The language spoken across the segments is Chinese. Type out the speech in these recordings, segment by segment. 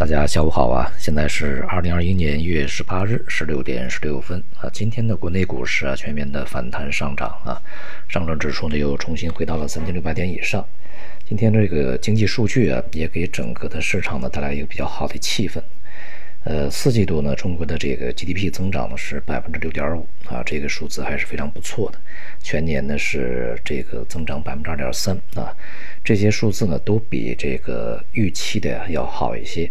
大家下午好啊！现在是二零二一年一月十八日十六点十六分啊。今天的国内股市啊，全面的反弹上涨啊，上证指数呢又重新回到了三千六百点以上。今天这个经济数据啊，也给整个的市场呢带来一个比较好的气氛。呃，四季度呢，中国的这个 GDP 增长呢是百分之六点五啊，这个数字还是非常不错的。全年呢是这个增长百分之二点三啊，这些数字呢都比这个预期的要好一些。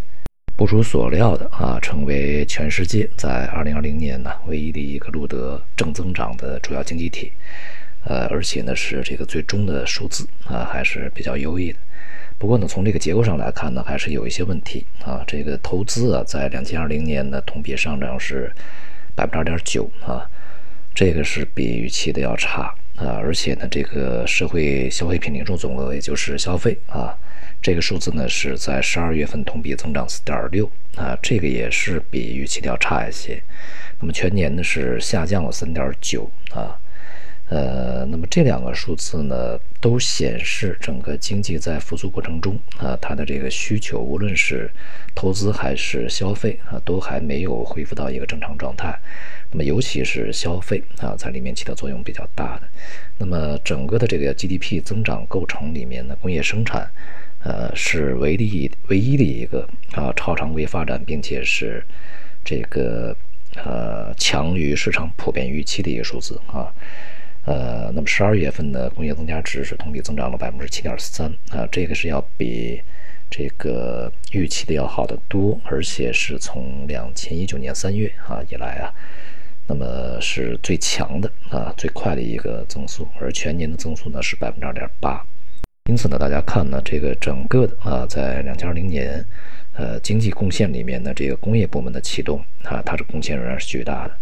不出所料的啊，成为全世界在二零二零年呢唯一的一个录得正增长的主要经济体，呃，而且呢是这个最终的数字啊还是比较优异的。不过呢，从这个结构上来看呢，还是有一些问题啊。这个投资啊，在两千二零年呢同比上涨是百分之二点九啊，这个是比预期的要差啊。而且呢，这个社会消费品零售总额，也就是消费啊。这个数字呢是在十二月份同比增长四点六啊，这个也是比预期要差一些。那么全年呢是下降了三点九啊，呃，那么这两个数字呢都显示整个经济在复苏过程中啊，它的这个需求无论是投资还是消费啊，都还没有恢复到一个正常状态。那么尤其是消费啊，在里面起到作用比较大的。那么整个的这个 GDP 增长构成里面呢，工业生产。呃，是唯一唯一的一个啊超常规发展，并且是这个呃强于市场普遍预期的一个数字啊。呃，那么十二月份的工业增加值是同比增长了百分之七点三啊，这个是要比这个预期的要好得多，而且是从两千一九年三月啊以来啊，那么是最强的啊最快的一个增速，而全年的增速呢是百分之二点八。因此呢，大家看呢，这个整个的啊，在两千二零年，呃，经济贡献里面呢，这个工业部门的启动啊，它的贡献仍然是巨大的，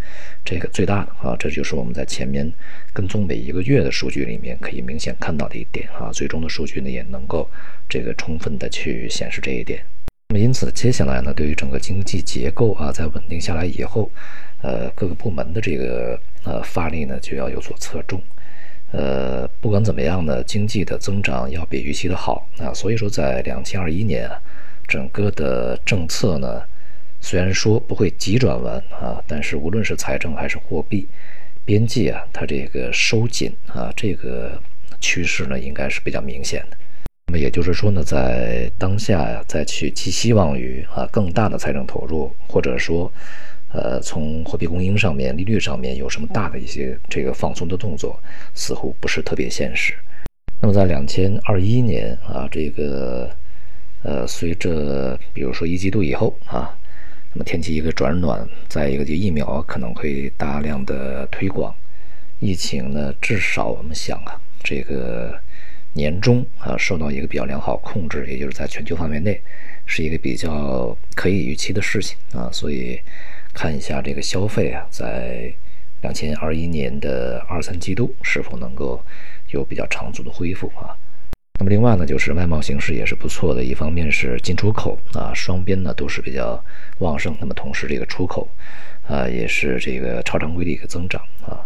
这个最大的啊，这就是我们在前面跟踪每一个月的数据里面可以明显看到的一点啊，最终的数据呢也能够这个充分的去显示这一点。那么因此，接下来呢，对于整个经济结构啊，在稳定下来以后，呃，各个部门的这个呃发力呢，就要有所侧重。呃，不管怎么样呢，经济的增长要比预期的好啊，所以说在两千二一年啊，整个的政策呢，虽然说不会急转弯啊，但是无论是财政还是货币，边际啊，它这个收紧啊，这个趋势呢，应该是比较明显的。那么也就是说呢，在当下呀，再去寄希望于啊更大的财政投入，或者说。呃，从货币供应上面、利率上面有什么大的一些这个放松的动作，似乎不是特别现实。那么在两千二一年啊，这个呃，随着比如说一季度以后啊，那么天气一个转暖，再一个就疫苗可能会大量的推广，疫情呢至少我们想啊，这个年终啊受到一个比较良好控制，也就是在全球范围内是一个比较可以预期的事情啊，所以。看一下这个消费啊，在两千二一年的二三季度是否能够有比较长足的恢复啊？那么另外呢，就是外贸形势也是不错的，一方面是进出口啊，双边呢都是比较旺盛。那么同时这个出口啊，也是这个超常规的一个增长啊。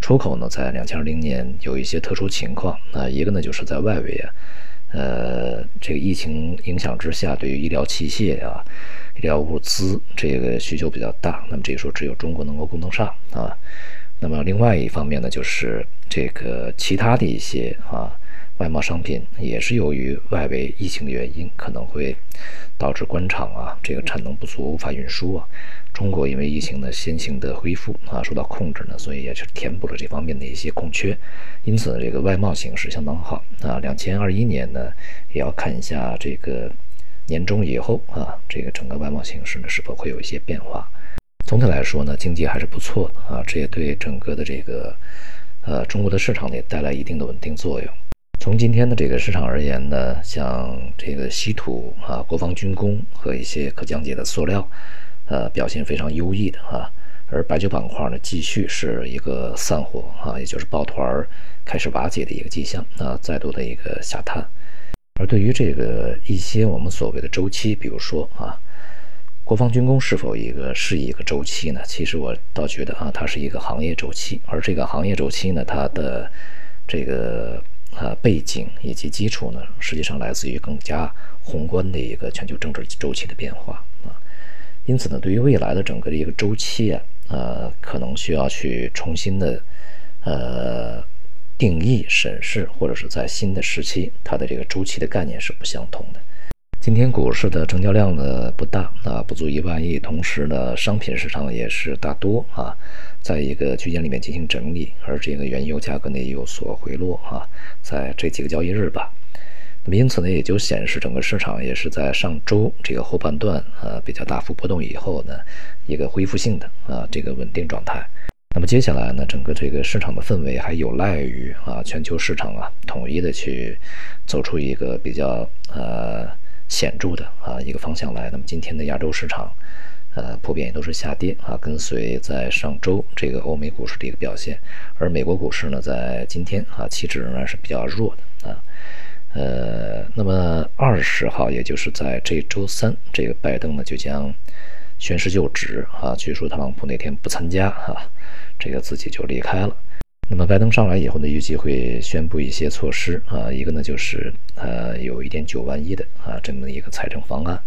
出口呢，在两千二零年有一些特殊情况啊，一个呢就是在外围啊，呃，这个疫情影响之下，对于医疗器械啊。医疗物资这个需求比较大，那么这个时候只有中国能够供得上啊。那么另外一方面呢，就是这个其他的一些啊外贸商品也是由于外围疫情的原因，可能会导致关厂啊这个产能不足，无法运输啊。中国因为疫情的先行的恢复啊受到控制呢，所以也是填补了这方面的一些空缺，因此这个外贸形势相当好啊。两千二一年呢，也要看一下这个。年终以后啊，这个整个外贸形势呢是否会有一些变化？总体来说呢，经济还是不错的啊，这也对整个的这个呃中国的市场呢带来一定的稳定作用。从今天的这个市场而言呢，像这个稀土啊、国防军工和一些可降解的塑料，呃，表现非常优异的啊。而白酒板块呢，继续是一个散伙啊，也就是抱团开始瓦解的一个迹象啊，再度的一个下探。而对于这个一些我们所谓的周期，比如说啊，国防军工是否一个是一个周期呢？其实我倒觉得啊，它是一个行业周期。而这个行业周期呢，它的这个啊背景以及基础呢，实际上来自于更加宏观的一个全球政治周期的变化啊。因此呢，对于未来的整个的一个周期啊，呃，可能需要去重新的呃定义、审视，或者是在新的时期，它的这个周期的概念是不相同的。今天股市的成交量呢不大啊，不足一万亿。同时呢，商品市场也是大多啊，在一个区间里面进行整理，而这个原油价格呢也有所回落啊，在这几个交易日吧。那么因此呢，也就显示整个市场也是在上周这个后半段啊比较大幅波动以后呢，一个恢复性的啊这个稳定状态。那么接下来呢，整个这个市场的氛围还有赖于啊全球市场啊统一的去走出一个比较呃。显著的啊一个方向来，那么今天的亚洲市场，呃普遍也都是下跌啊，跟随在上周这个欧美股市的一个表现，而美国股市呢在今天啊气质仍然是比较弱的啊，呃那么二十号也就是在这周三，这个拜登呢就将宣誓就职啊，据说特朗普那天不参加啊，这个自己就离开了。那么拜登上来以后呢，预计会宣布一些措施啊，一个呢就是呃有一点九万亿的啊这么一个财政方案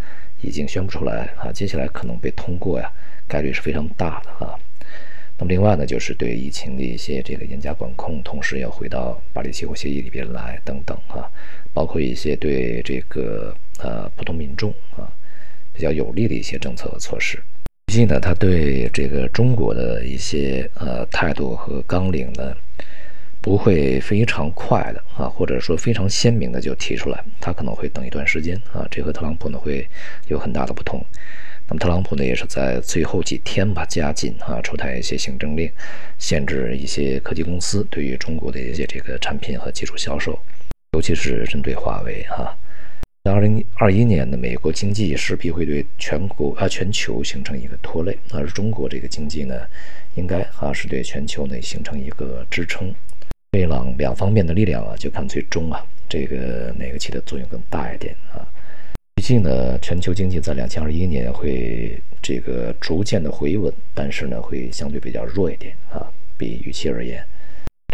已经宣布出来啊，接下来可能被通过呀，概率是非常大的啊。那么另外呢，就是对疫情的一些这个严加管控，同时要回到巴黎气候协议里边来等等啊，包括一些对这个呃普通民众啊比较有利的一些政策和措施。最近呢，他对这个中国的一些呃态度和纲领呢，不会非常快的啊，或者说非常鲜明的就提出来，他可能会等一段时间啊，这和特朗普呢会有很大的不同。那么特朗普呢也是在最后几天吧加紧啊出台一些行政令，限制一些科技公司对于中国的一些这个产品和技术销售，尤其是针对华为哈。在二零二一年的美国经济势必会对全国啊全球形成一个拖累，而中国这个经济呢，应该啊是对全球呢形成一个支撑。这两两方面的力量啊，就看最终啊这个哪个起的作用更大一点啊。预计呢，全球经济在两千二一年会这个逐渐的回稳，但是呢会相对比较弱一点啊，比预期而言。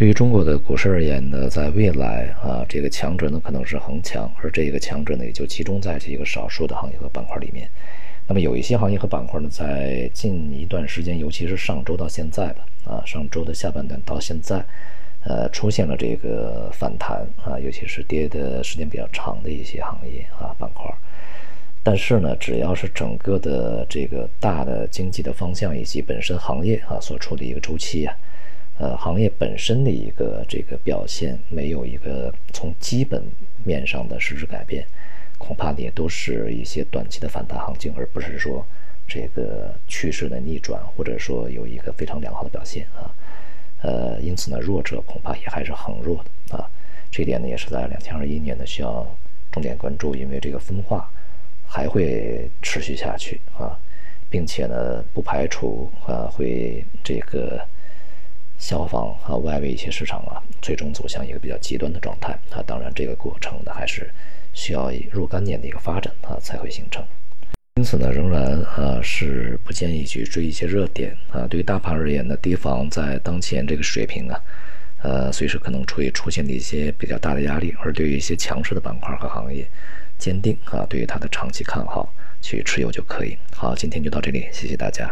对于中国的股市而言呢，在未来啊，这个强者呢可能是恒强，而这个强者呢也就集中在这个少数的行业和板块里面。那么有一些行业和板块呢，在近一段时间，尤其是上周到现在吧，啊，上周的下半段到现在，呃，出现了这个反弹啊，尤其是跌的时间比较长的一些行业啊板块。但是呢，只要是整个的这个大的经济的方向以及本身行业啊所处的一个周期啊。呃，行业本身的一个这个表现没有一个从基本面上的实质改变，恐怕也都是一些短期的反弹行情，而不是说这个趋势的逆转，或者说有一个非常良好的表现啊。呃，因此呢，弱者恐怕也还是很弱的啊。这点呢，也是在两千二一年呢需要重点关注，因为这个分化还会持续下去啊，并且呢，不排除啊会这个。消防和外围一些市场啊，最终走向一个比较极端的状态啊。当然，这个过程呢，还是需要若干年的一个发展啊，才会形成。因此呢，仍然啊是不建议去追一些热点啊。对于大盘而言呢，提防在当前这个水平啊，呃，随时可能会出现的一些比较大的压力。而对于一些强势的板块和行业，坚定啊，对于它的长期看好，去持有就可以。好，今天就到这里，谢谢大家。